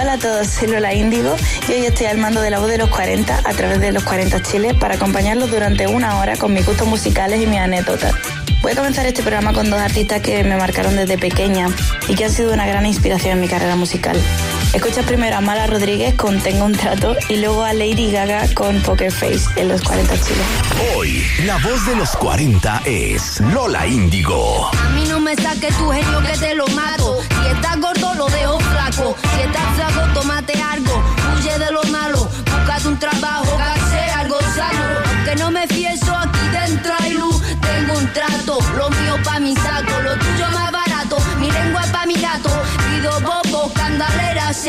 Hola a todos, soy Lola Índigo y hoy estoy al mando de la voz de los 40 a través de los 40 Chiles para acompañarlos durante una hora con mis gustos musicales y mis anécdotas. Voy a comenzar este programa con dos artistas que me marcaron desde pequeña y que han sido una gran inspiración en mi carrera musical. Escuchas primero a Mala Rodríguez con Tengo un trato y luego a Lady Gaga con Poker Face en los 40 chiles. Hoy, la voz de los 40 es Lola Índigo. A mí no me saques tu genio que te lo mato. Si estás gordo, lo dejo flaco. Si estás flaco, tómate algo. Huye de lo malo. Buscate un trabajo, que algo sano. Que no me fieso,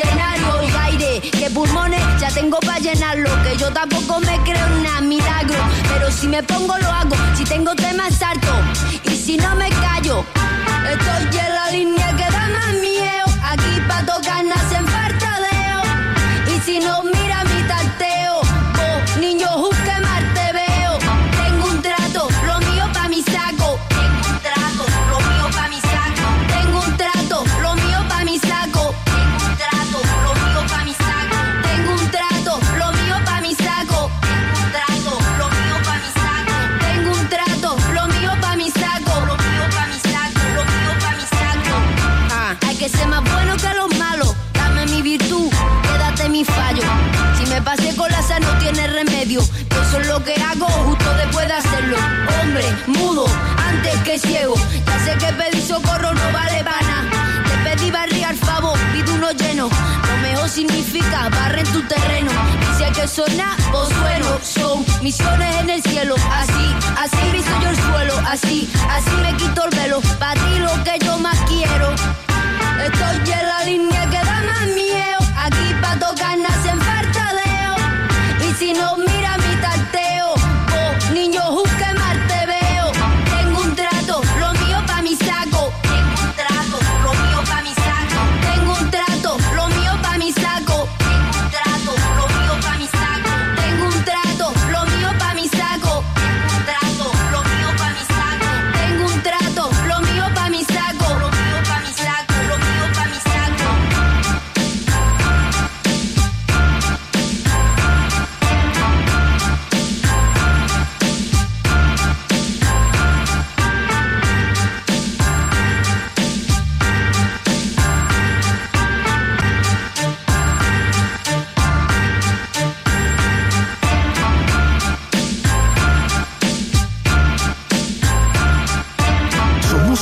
aire. Que pulmones ya tengo pa' llenarlo. Que yo tampoco me creo en milagro. Pero si me pongo, lo hago. Si tengo temas, salto. Y si no me callo, estoy en la línea Lo mejor significa barre en tu terreno. Hay que sonar, pues sueno. Son misiones en el cielo. Así, así visto yo el suelo. Así, así me quito el velo. Para ti lo que yo más quiero. Estoy en la línea que da más miedo.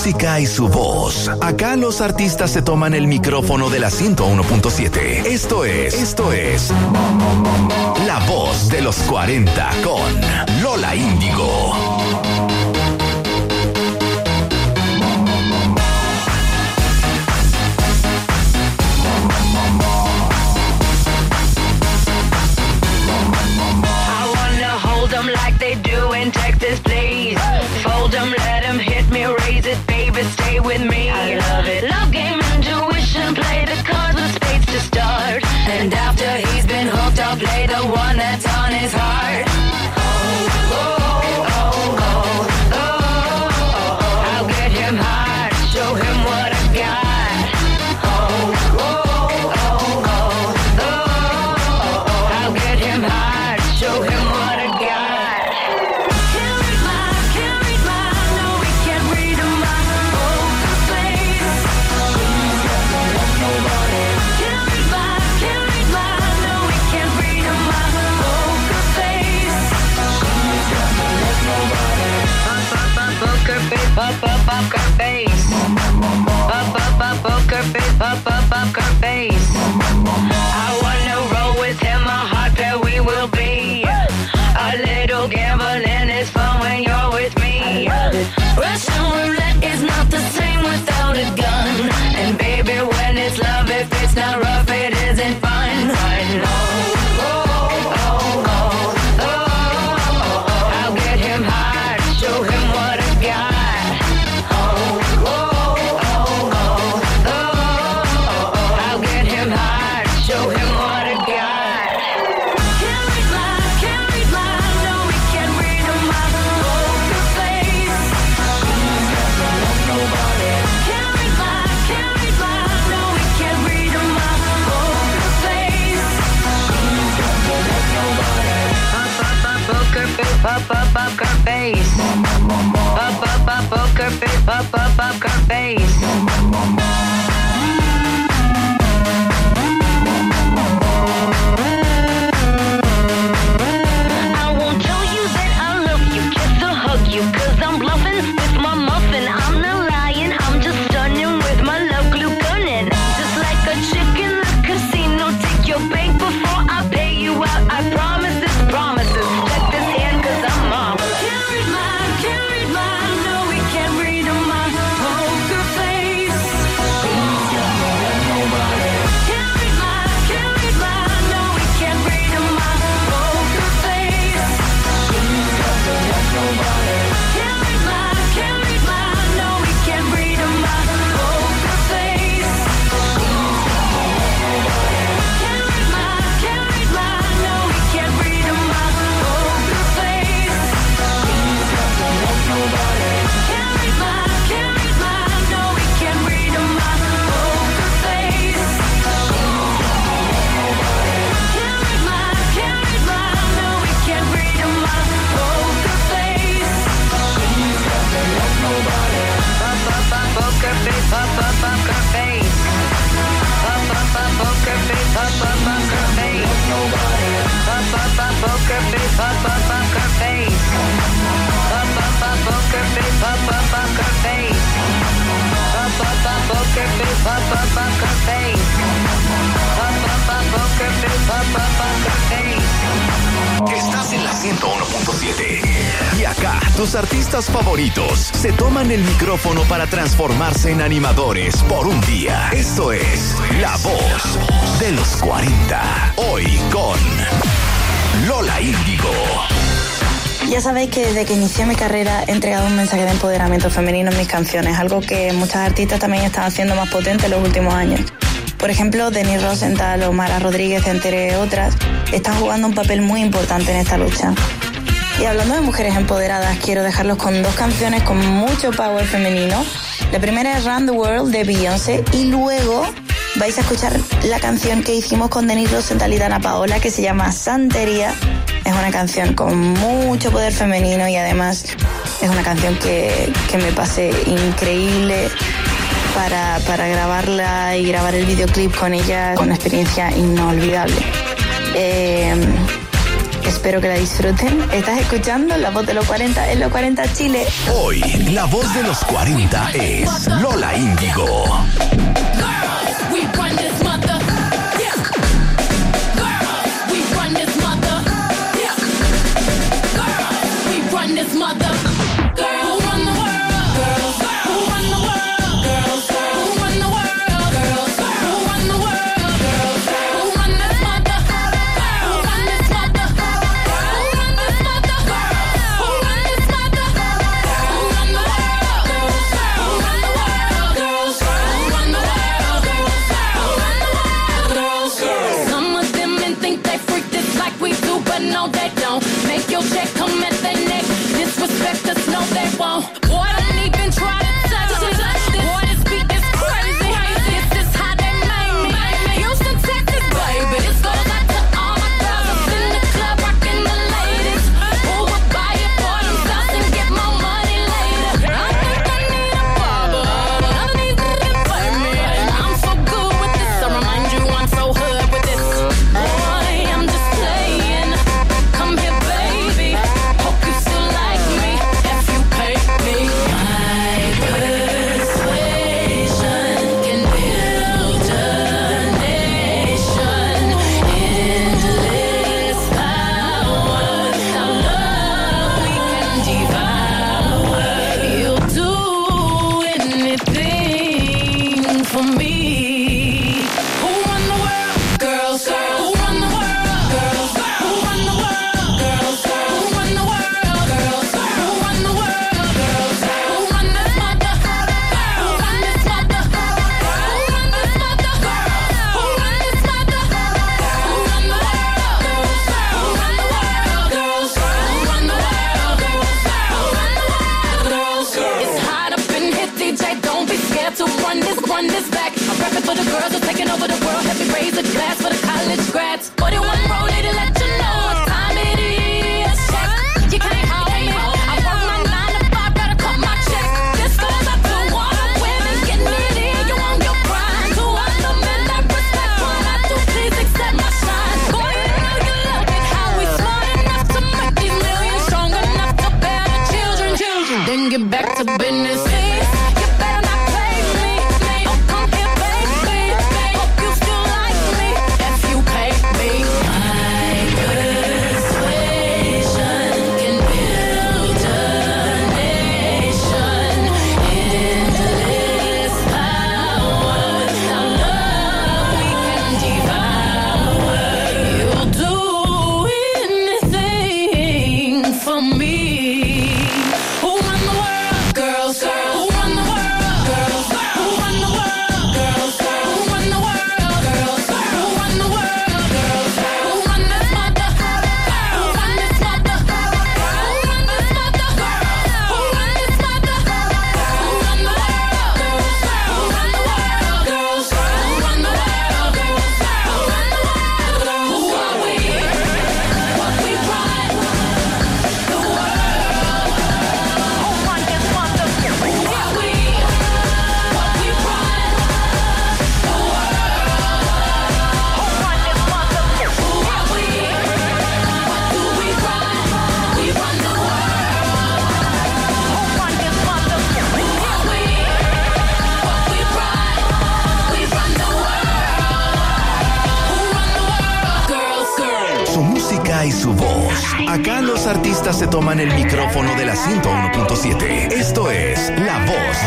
Y su voz. Acá los artistas se toman el micrófono de la 101.7. Esto es, esto es La Voz de los 40 con Lola Índigo. Tus artistas favoritos se toman el micrófono para transformarse en animadores por un día. Esto es La Voz de los 40. Hoy con Lola Índigo. Ya sabéis que desde que inicié mi carrera he entregado un mensaje de empoderamiento femenino en mis canciones, algo que muchas artistas también están haciendo más potente en los últimos años. Por ejemplo, Denis Rosenthal o Mara Rodríguez, entre otras, están jugando un papel muy importante en esta lucha. Y hablando de mujeres empoderadas, quiero dejarlos con dos canciones con mucho power femenino. La primera es Round the World de Beyoncé y luego vais a escuchar la canción que hicimos con Denis Rosenthal y Dana Paola que se llama Santería. Es una canción con mucho poder femenino y además es una canción que, que me pasé increíble para, para, grabarla y grabar el videoclip con ella con una experiencia inolvidable. Eh, Espero que la disfruten. Estás escuchando La Voz de los 40 en los 40 Chile. Hoy, La Voz de los 40 es Lola Índigo. your check.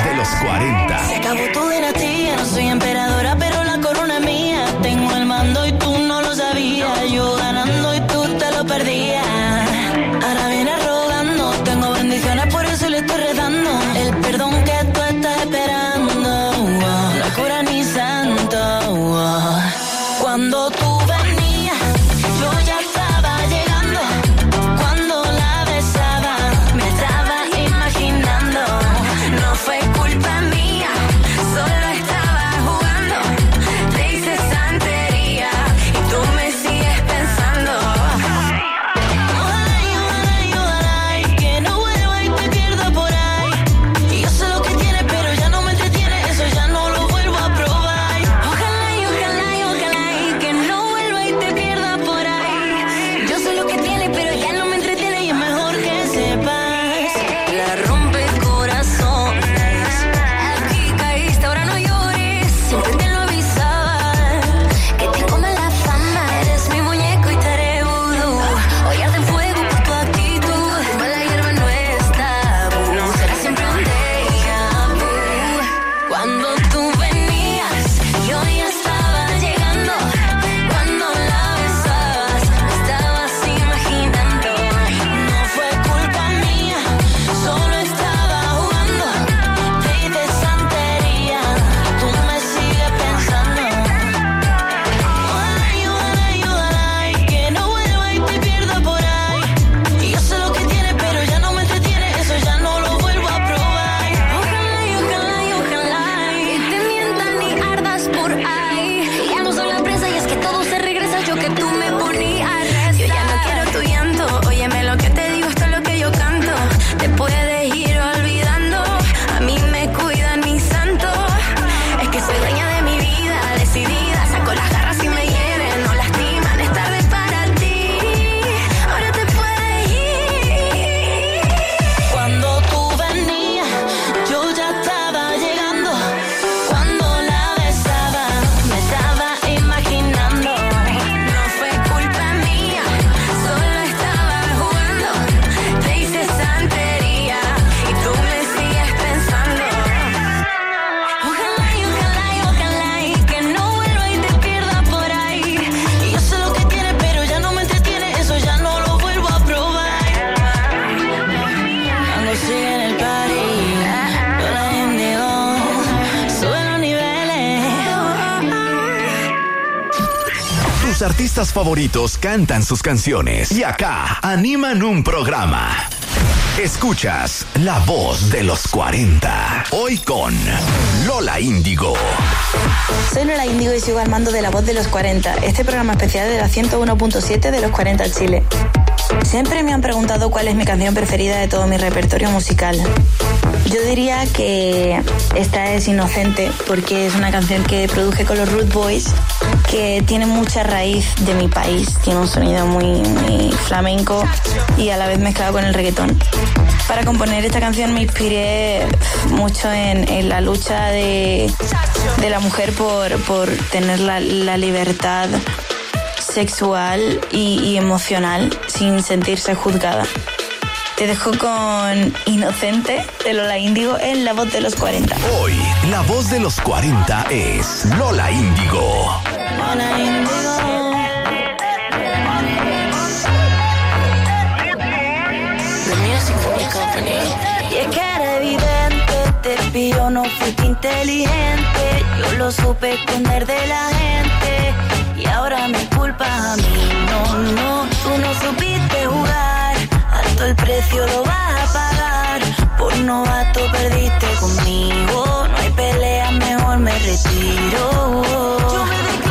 de los 40. Se acabó todo, era no soy emperador favoritos cantan sus canciones y acá animan un programa. Escuchas la voz de los 40. Hoy con Lola Índigo. Soy Lola Índigo y sigo al mando de la voz de los 40, este programa especial de la 101.7 de los 40 Chile. Siempre me han preguntado cuál es mi canción preferida de todo mi repertorio musical. Yo diría que esta es Inocente porque es una canción que produje con los Root Boys que tiene mucha raíz de mi país, tiene un sonido muy, flamenco y a la vez mezclado con el reggaetón. Para componer esta canción me inspiré mucho en, la lucha de, la mujer por, por tener la, libertad sexual y, y, emocional sin sentirse juzgada. Te dejo con Inocente de Lola Índigo en La Voz de los 40. Hoy, La Voz de los 40 es Lola Índigo. Indigo. Y es que era evidente, te pillo, no fuiste inteligente. Yo lo supe esconder de la gente. Y ahora me culpas a mí. No, no, tú no supiste jugar. Alto el precio lo vas a pagar. Por novato perdiste conmigo. No hay pelea, mejor me retiro. Yo me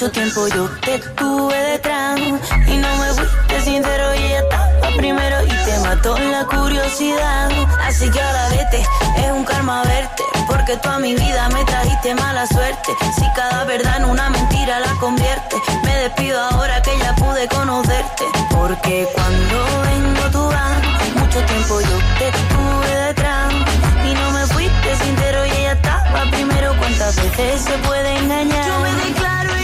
Mucho tiempo yo te tuve detrás y no me fuiste sincero y ella estaba primero y te mató la curiosidad. Así que ahora vete, es un karma verte, porque tú a mi vida me trajiste mala suerte. Si cada verdad en una mentira la convierte, me despido ahora que ya pude conocerte, porque cuando vengo tú vas, mucho tiempo yo te tuve detrás y no me fuiste sincero y ella estaba primero. ¿Cuántas veces se puede engañar? Yo me declaro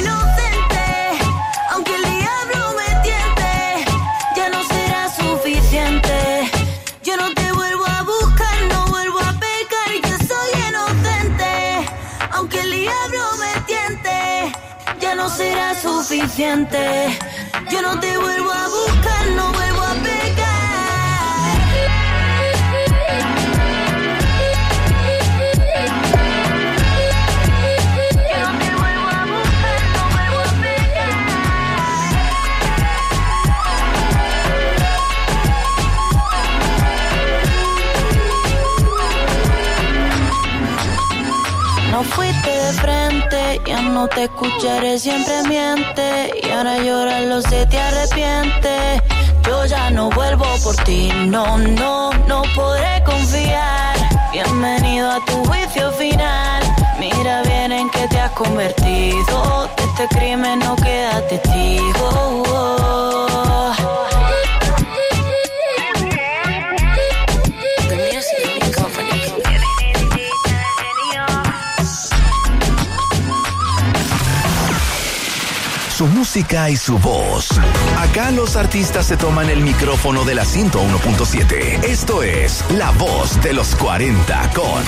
no será suficiente. Yo no te vuelvo a buscar, no vuelvo a pecar. Yo no te no te escucharé, siempre miente. Y ahora llorarlo se te arrepiente. Yo ya no vuelvo por ti, no, no, no podré confiar. Bienvenido a tu juicio final. Mira bien en qué te has convertido. De este crimen no queda testigo. Su música y su voz. Acá los artistas se toman el micrófono de la 101.7. Esto es La Voz de los 40 con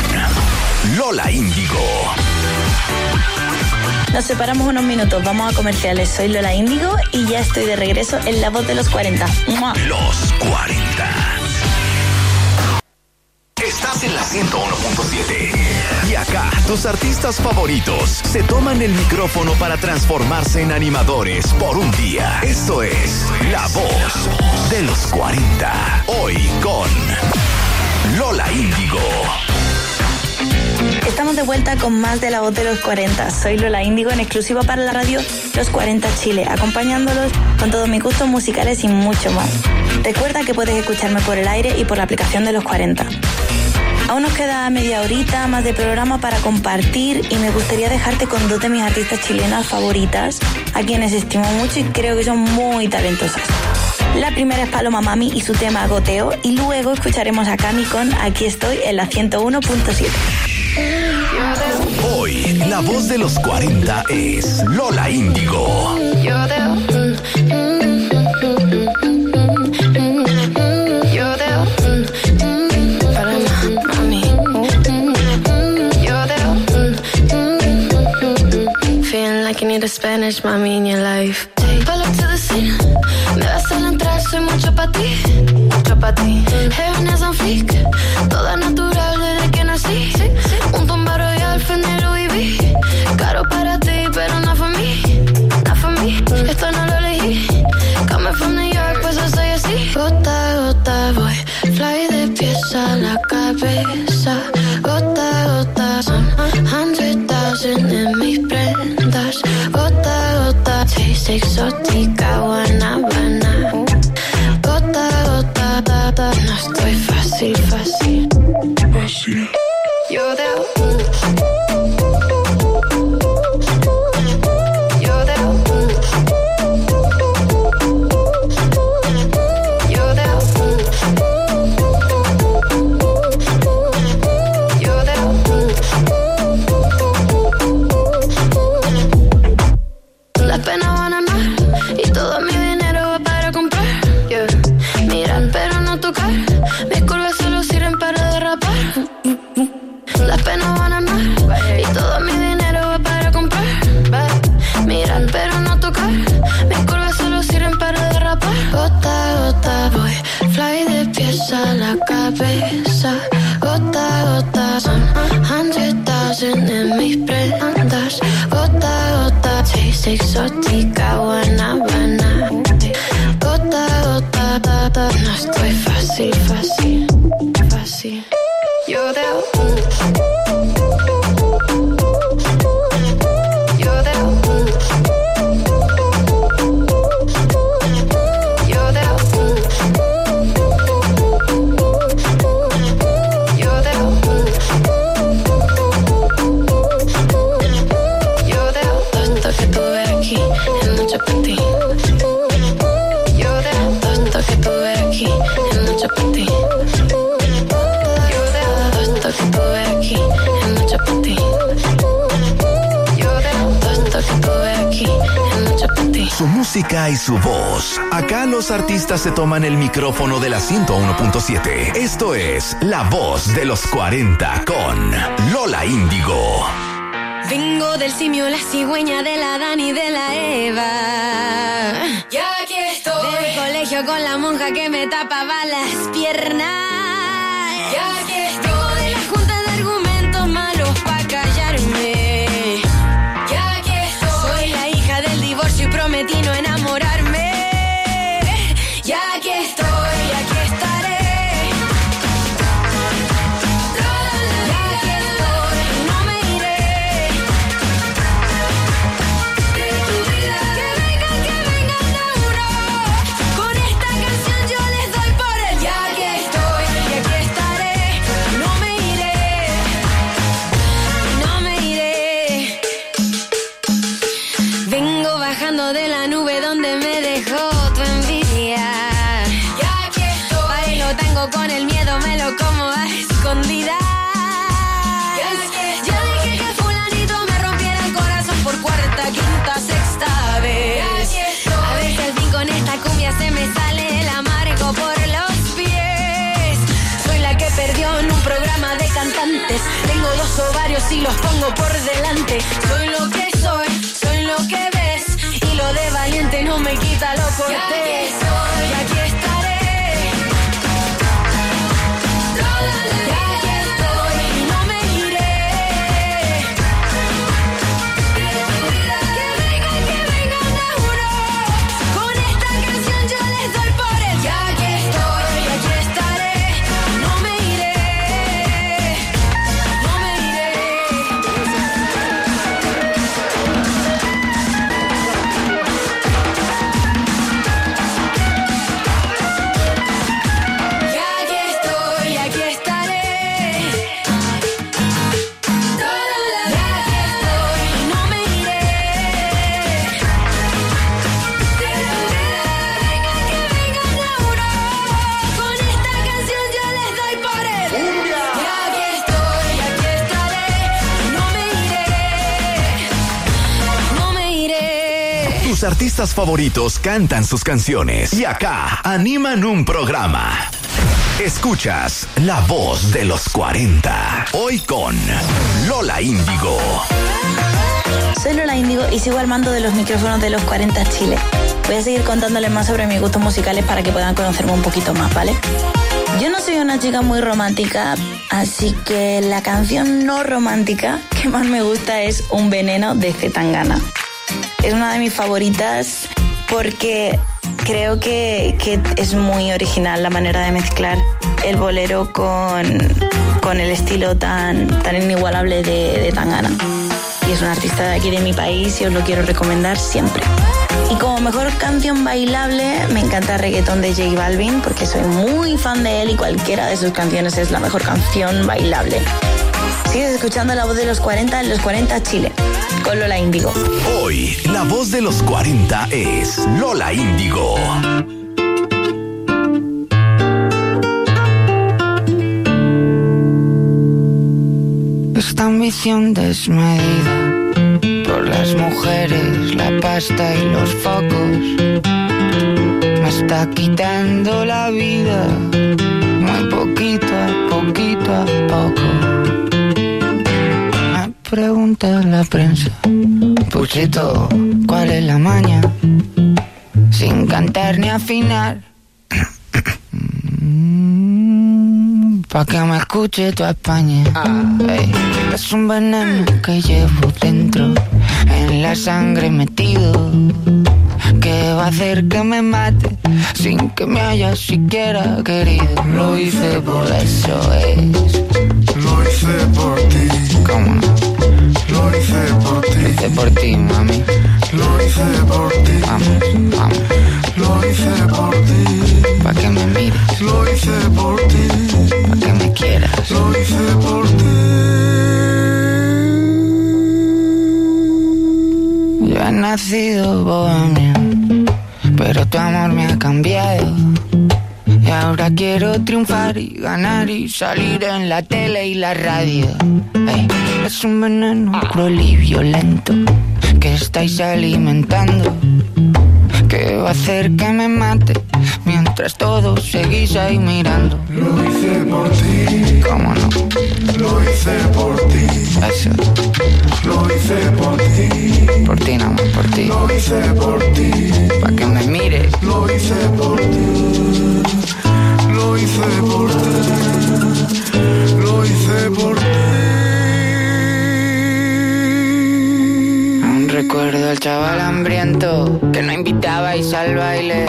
Lola Índigo. Nos separamos unos minutos, vamos a comerciales. Soy Lola Índigo y ya estoy de regreso en La Voz de los 40. ¡Mua! Los 40. Estás en la 101.7. Tus artistas favoritos se toman el micrófono para transformarse en animadores por un día. Esto es La Voz de los 40. Hoy con Lola Índigo. Estamos de vuelta con más de La Voz de los 40. Soy Lola Índigo en exclusiva para la radio Los 40 Chile, acompañándolos con todos mis gustos musicales y mucho más. Recuerda que puedes escucharme por el aire y por la aplicación de los 40. Aún nos queda media horita más de programa para compartir y me gustaría dejarte con dos de mis artistas chilenas favoritas, a quienes estimo mucho y creo que son muy talentosas. La primera es Paloma Mami y su tema Goteo y luego escucharemos a Cami con Aquí estoy en la 101.7. Hoy, la voz de los 40 es Lola Índigo. A Spanish mommy in life. Pull up to the scene. Me vas a la entrada, soy mucho pa' ti. Mucho pa' ti. Heaven is on fleek. Toda natural desde que nací. Un tumba royal, Fendi Louis V. Caro para ti, pero no for me. Not for me. Esto no lo elegí. Coming from New York, pues yo soy así. Gota a gota voy. Fly de pies a la cabeza. Gota, taste exótica, guanabana. Gota a gota, ta, ta, no estoy fácil, fácil. Su música y su voz. Acá los artistas se toman el micrófono de la 101.7. Esto es La Voz de los 40 con Lola Índigo. Vengo del simio, la cigüeña de la Dani de la Eva. Ya aquí estoy. Del colegio con la monja que me tapaba las piernas. Dos ovarios y los pongo por delante. Soy lo que soy, soy lo que ves. Y lo de valiente no me quita lo cortés. Favoritos cantan sus canciones y acá animan un programa. Escuchas La Voz de los 40. Hoy con Lola Índigo. Soy Lola Índigo y sigo al mando de los micrófonos de los 40 Chile. Voy a seguir contándoles más sobre mis gustos musicales para que puedan conocerme un poquito más, ¿vale? Yo no soy una chica muy romántica, así que la canción no romántica que más me gusta es Un veneno de Zetangana. Es una de mis favoritas porque creo que, que es muy original la manera de mezclar el bolero con, con el estilo tan, tan inigualable de, Tangana. Y es un artista de aquí de mi país y os lo quiero recomendar siempre. Y como mejor canción bailable, me encanta Reggaetón de J Balvin porque soy muy fan de él y cualquiera de sus canciones es la mejor canción bailable. Sigues escuchando la voz de los 40 en los 40 Chile, con Lola Índigo. Hoy, la voz de los 40 es Lola Índigo. Esta ambición desmedida por las mujeres, la pasta y los focos me está quitando la vida muy poquito a poquito a poco. Pregunta la prensa, Puchito, ¿cuál es la maña? Sin cantar ni afinar. Pa' que me escuche toda España. Ey, es un veneno que llevo dentro, en la sangre metido. Que va a hacer que me mate sin que me haya siquiera querido. Lo hice por eso es. Lo hice por ti, ¿Cómo no? Lo hice por Lo ti, hice por ti, mami. lo hice por ti, Vamos, vamos. lo hice por ti, Pa' que me mires, lo hice por ti, pa' que me quieras. lo hice por ti. Yo he nacido bohemio, pero tu amor me ha cambiado. Y ahora quiero triunfar y ganar y salir en la tele y la radio. Es un veneno cruel y violento que estáis alimentando. que va a hacer que me mate mientras todos seguís ahí mirando. Lo hice por ti, ¿Cómo no? lo hice por ti, Eso, lo hice por ti, por ti más, por ti. lo hice por ti, Pa' que me mires. lo hice por ti, lo hice por ti, lo hice por ti. Aún recuerdo al chaval hambriento que no invitabais al baile.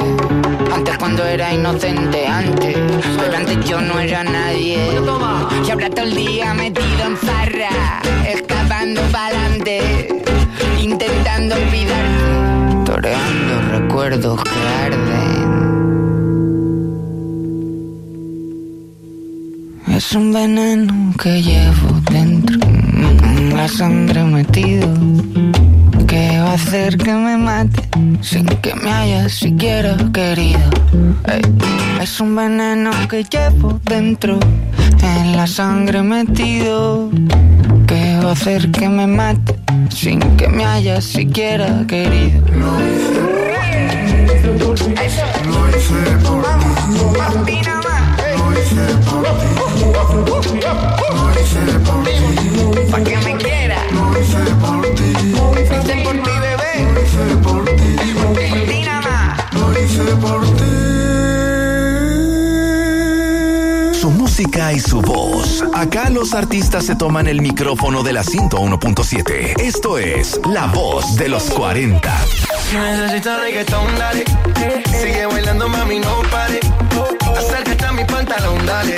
Antes cuando era inocente, antes. Pero antes yo no era nadie. Y ahora todo el día metido en farra, escapando pa'lante, intentando olvidar. Toreando recuerdos que arden. Es un veneno que llevo dentro, la sangre metido, a hacer que me mate sin que me haya siquiera querido. Es un veneno que llevo dentro, en la sangre metido, que va a hacer que me mate sin que me haya siquiera querido. Lo hice por ti, lo hice por ti, lo hice por ti, Pa' que me quiera, lo hice por ti, hice por ti. Su música y su voz. Acá los artistas se toman el micrófono de la 101.7. Esto es La Voz de los 40. Si necesitas reggaetón, dale. Sigue bailando, mami, no pare. Acércate a mi pantalón, dale.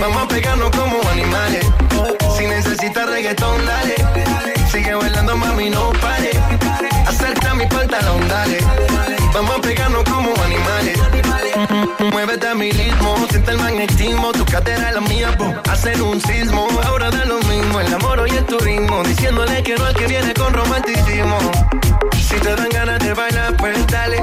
Vamos a pegarnos como animales. Si necesitas reggaetón, dale. Sigue bailando, mami, no pare. Acércate a mi pantalón, dale. Vamos a pegarnos como animales. Muévete a mi ritmo, siente el magnetismo, tu cadera es la mía, po. hacen un sismo. Ahora da lo mismo, el amor y el turismo, diciéndole que no al que viene con romanticismo. Si te dan ganas de bailar, pues dale.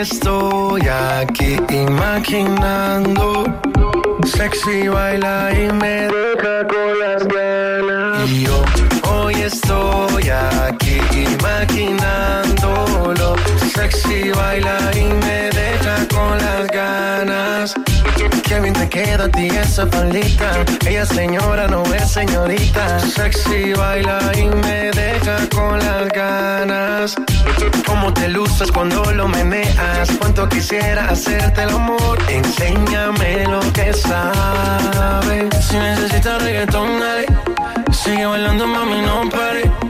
Estoy aquí imaginando. Sexy baila y me deja con las ganas. Y yo hoy estoy aquí imaginándolo. Sexy baila y me deja con las ganas. Qué bien te queda a ti esa faldita. Ella señora, no es señorita. Sexy baila y me deja con las ganas. Cómo te luces cuando lo meneas. Cuánto quisiera hacerte el amor. Enséñame lo que sabes. Si necesitas reggaetón, dale. Sigue bailando, mami, no pare.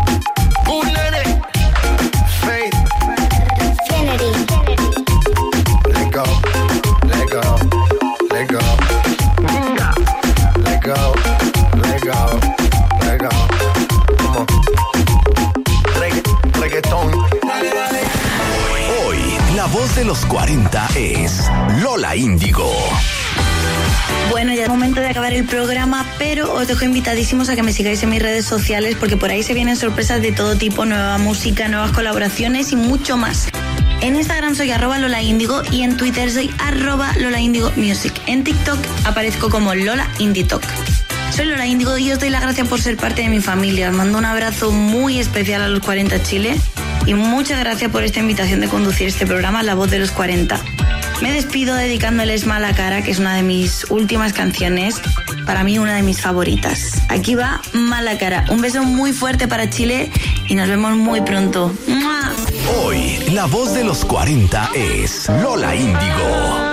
Los 40 es Lola Índigo. Bueno, ya es momento de acabar el programa, pero os dejo invitadísimos a que me sigáis en mis redes sociales porque por ahí se vienen sorpresas de todo tipo, nueva música, nuevas colaboraciones y mucho más. En Instagram soy arroba Lola Índigo y en Twitter soy arroba Lola Índigo Music. En TikTok aparezco como Lola Indie-Talk. Soy Lola Índigo y os doy las gracias por ser parte de mi familia. Os mando un abrazo muy especial a los 40 Chile y muchas gracias por esta invitación de conducir este programa La Voz de los 40. Me despido dedicándoles Mala Cara, que es una de mis últimas canciones, para mí una de mis favoritas. Aquí va Mala Cara. Un beso muy fuerte para Chile y nos vemos muy pronto. ¡Mua! Hoy, la voz de los 40 es Lola Índigo.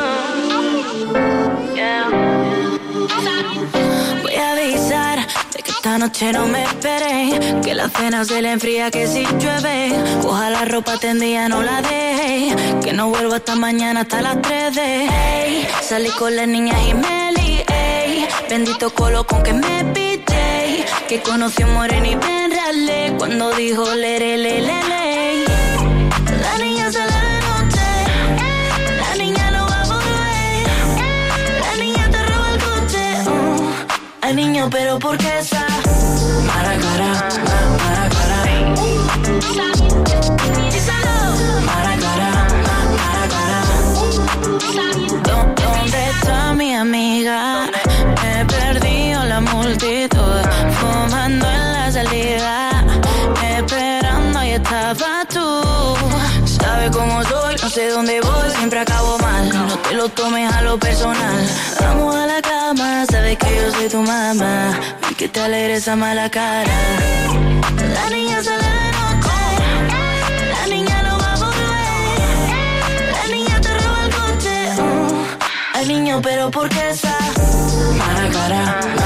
Esta noche no me esperé. Que la cena se le enfría, que si llueve. Coja la ropa tendida, no la deje. Que no vuelvo hasta mañana, hasta las 3 de. Ey, salí con las niñas y me lié. Bendito colo con que me pité. Que conoció Moreno y me enralé. Cuando dijo le, le, le. De noche. La niña a volver. La. Ay, niño, pero ¿por qué esa? Mala cara, ma- mala cara. Díselo. Mala cara, ma- mala cara. ¿Dó- ¿Dónde está mi amiga? He perdido la multitud, fumando en la salida, esperando y estaba tú. No sé dónde voy, siempre acabo mal. No te lo tomes a lo personal. Vamos a la cama, sabes que yo soy tu mamá y que te alegra esa mala cara. La niña sale de noche, la niña no va a volver. La niña te roba el coche. uh. Al niño, pero ¿por qué esa mala cara?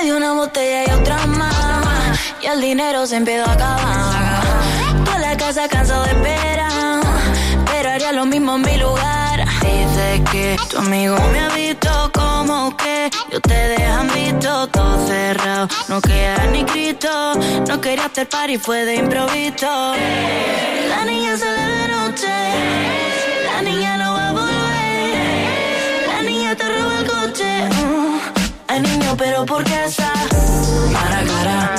Pedí una botella y otra más. Y el dinero se empezó a acabar. Toda la casa cansado de esperar. Haría lo mismo en mi lugar. Dice que tu amigo me ha visto como que yo te dejan visto todo cerrado. No queda ni Cristo. No quería hacer party, fue de improviso. La niña sale de noche. La niña no va a volver. La niña te roba el coche. uh. Ay, niño, pero ¿por qué esa? Mala cara,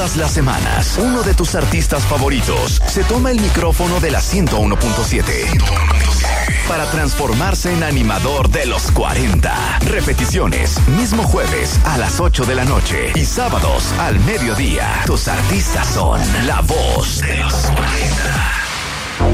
Todas las semanas, uno de tus artistas favoritos. Se toma el micrófono de la 101.7 para transformarse en animador de los 40. Repeticiones, mismo jueves a las 8 de la noche. Y sábados al mediodía. Tus artistas son La Voz